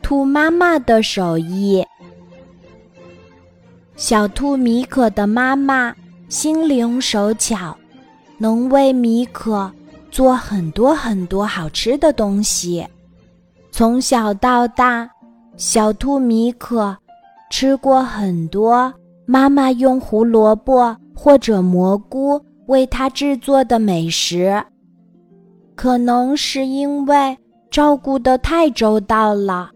兔妈妈的手艺。小兔米可的妈妈心灵手巧，能为米可做很多很多好吃的东西。从小到大，小兔米可吃过很多妈妈用胡萝卜或者蘑菇为它制作的美食。可能是因为照顾得太周到了，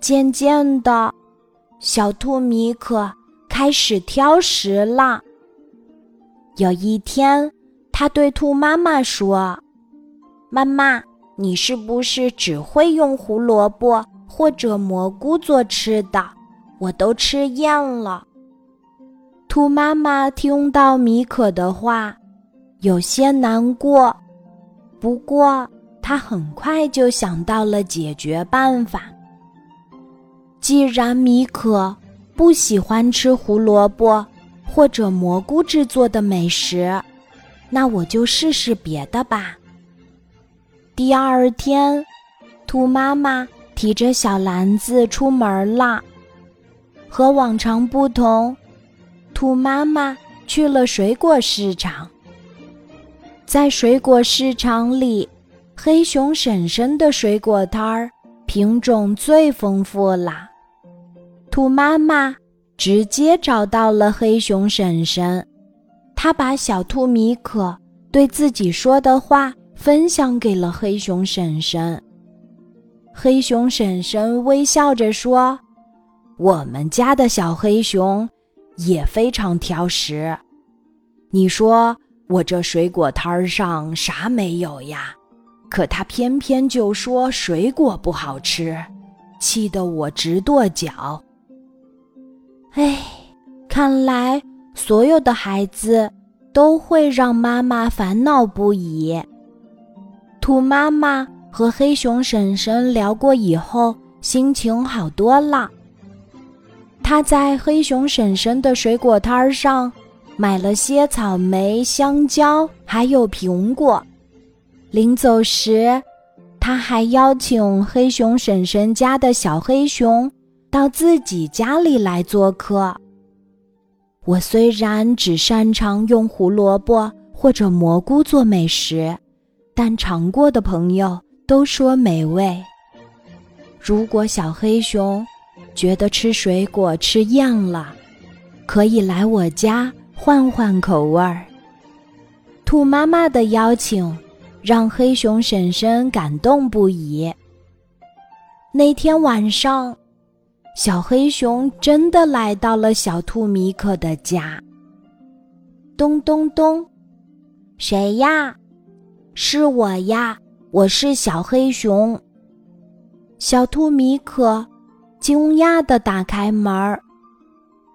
渐渐的，小兔米可。开始挑食了。有一天，他对兔妈妈说：“妈妈，你是不是只会用胡萝卜或者蘑菇做吃的？我都吃厌了。”兔妈妈听到米可的话，有些难过，不过他很快就想到了解决办法。既然米可。不喜欢吃胡萝卜或者蘑菇制作的美食，那我就试试别的吧。第二天，兔妈妈提着小篮子出门了。和往常不同，兔妈妈去了水果市场。在水果市场里，黑熊婶婶的水果摊儿品种最丰富啦。兔妈妈直接找到了黑熊婶婶，她把小兔米可对自己说的话分享给了黑熊婶婶。黑熊婶婶微笑着说：“我们家的小黑熊也非常挑食。你说我这水果摊儿上啥没有呀？可他偏偏就说水果不好吃，气得我直跺脚。”哎，看来所有的孩子都会让妈妈烦恼不已。兔妈妈和黑熊婶婶聊过以后，心情好多了。她在黑熊婶婶的水果摊儿上买了些草莓、香蕉，还有苹果。临走时，他还邀请黑熊婶婶家的小黑熊。到自己家里来做客。我虽然只擅长用胡萝卜或者蘑菇做美食，但尝过的朋友都说美味。如果小黑熊觉得吃水果吃厌了，可以来我家换换口味儿。兔妈妈的邀请让黑熊婶婶感动不已。那天晚上。小黑熊真的来到了小兔米可的家。咚咚咚，谁呀？是我呀，我是小黑熊。小兔米可惊讶的打开门儿：“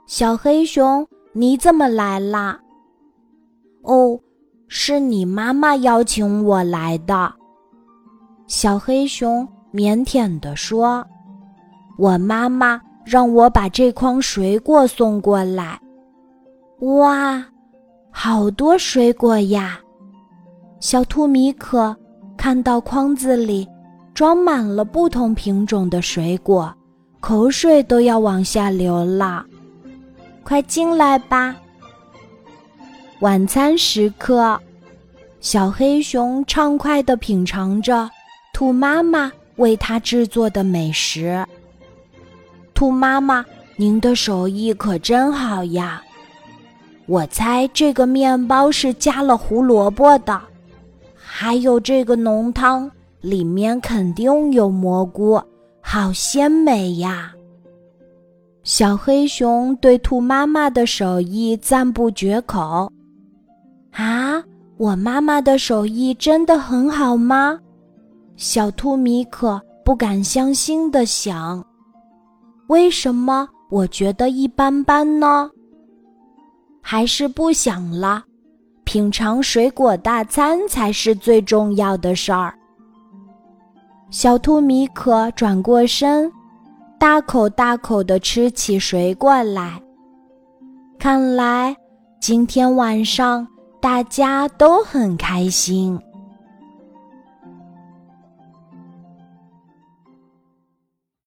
小黑熊，你怎么来啦？”“哦，是你妈妈邀请我来的。”小黑熊腼腆地说。我妈妈让我把这筐水果送过来。哇，好多水果呀！小兔米可看到筐子里装满了不同品种的水果，口水都要往下流了。快进来吧！晚餐时刻，小黑熊畅快地品尝着兔妈妈为它制作的美食。兔妈妈，您的手艺可真好呀！我猜这个面包是加了胡萝卜的，还有这个浓汤里面肯定有蘑菇，好鲜美呀！小黑熊对兔妈妈的手艺赞不绝口。我妈妈的手艺真的很好吗？小兔米可不敢相信的想。为什么我觉得一般般呢？还是不想了，品尝水果大餐才是最重要的事儿。小兔米可转过身，大口大口的吃起水果来。看来今天晚上大家都很开心。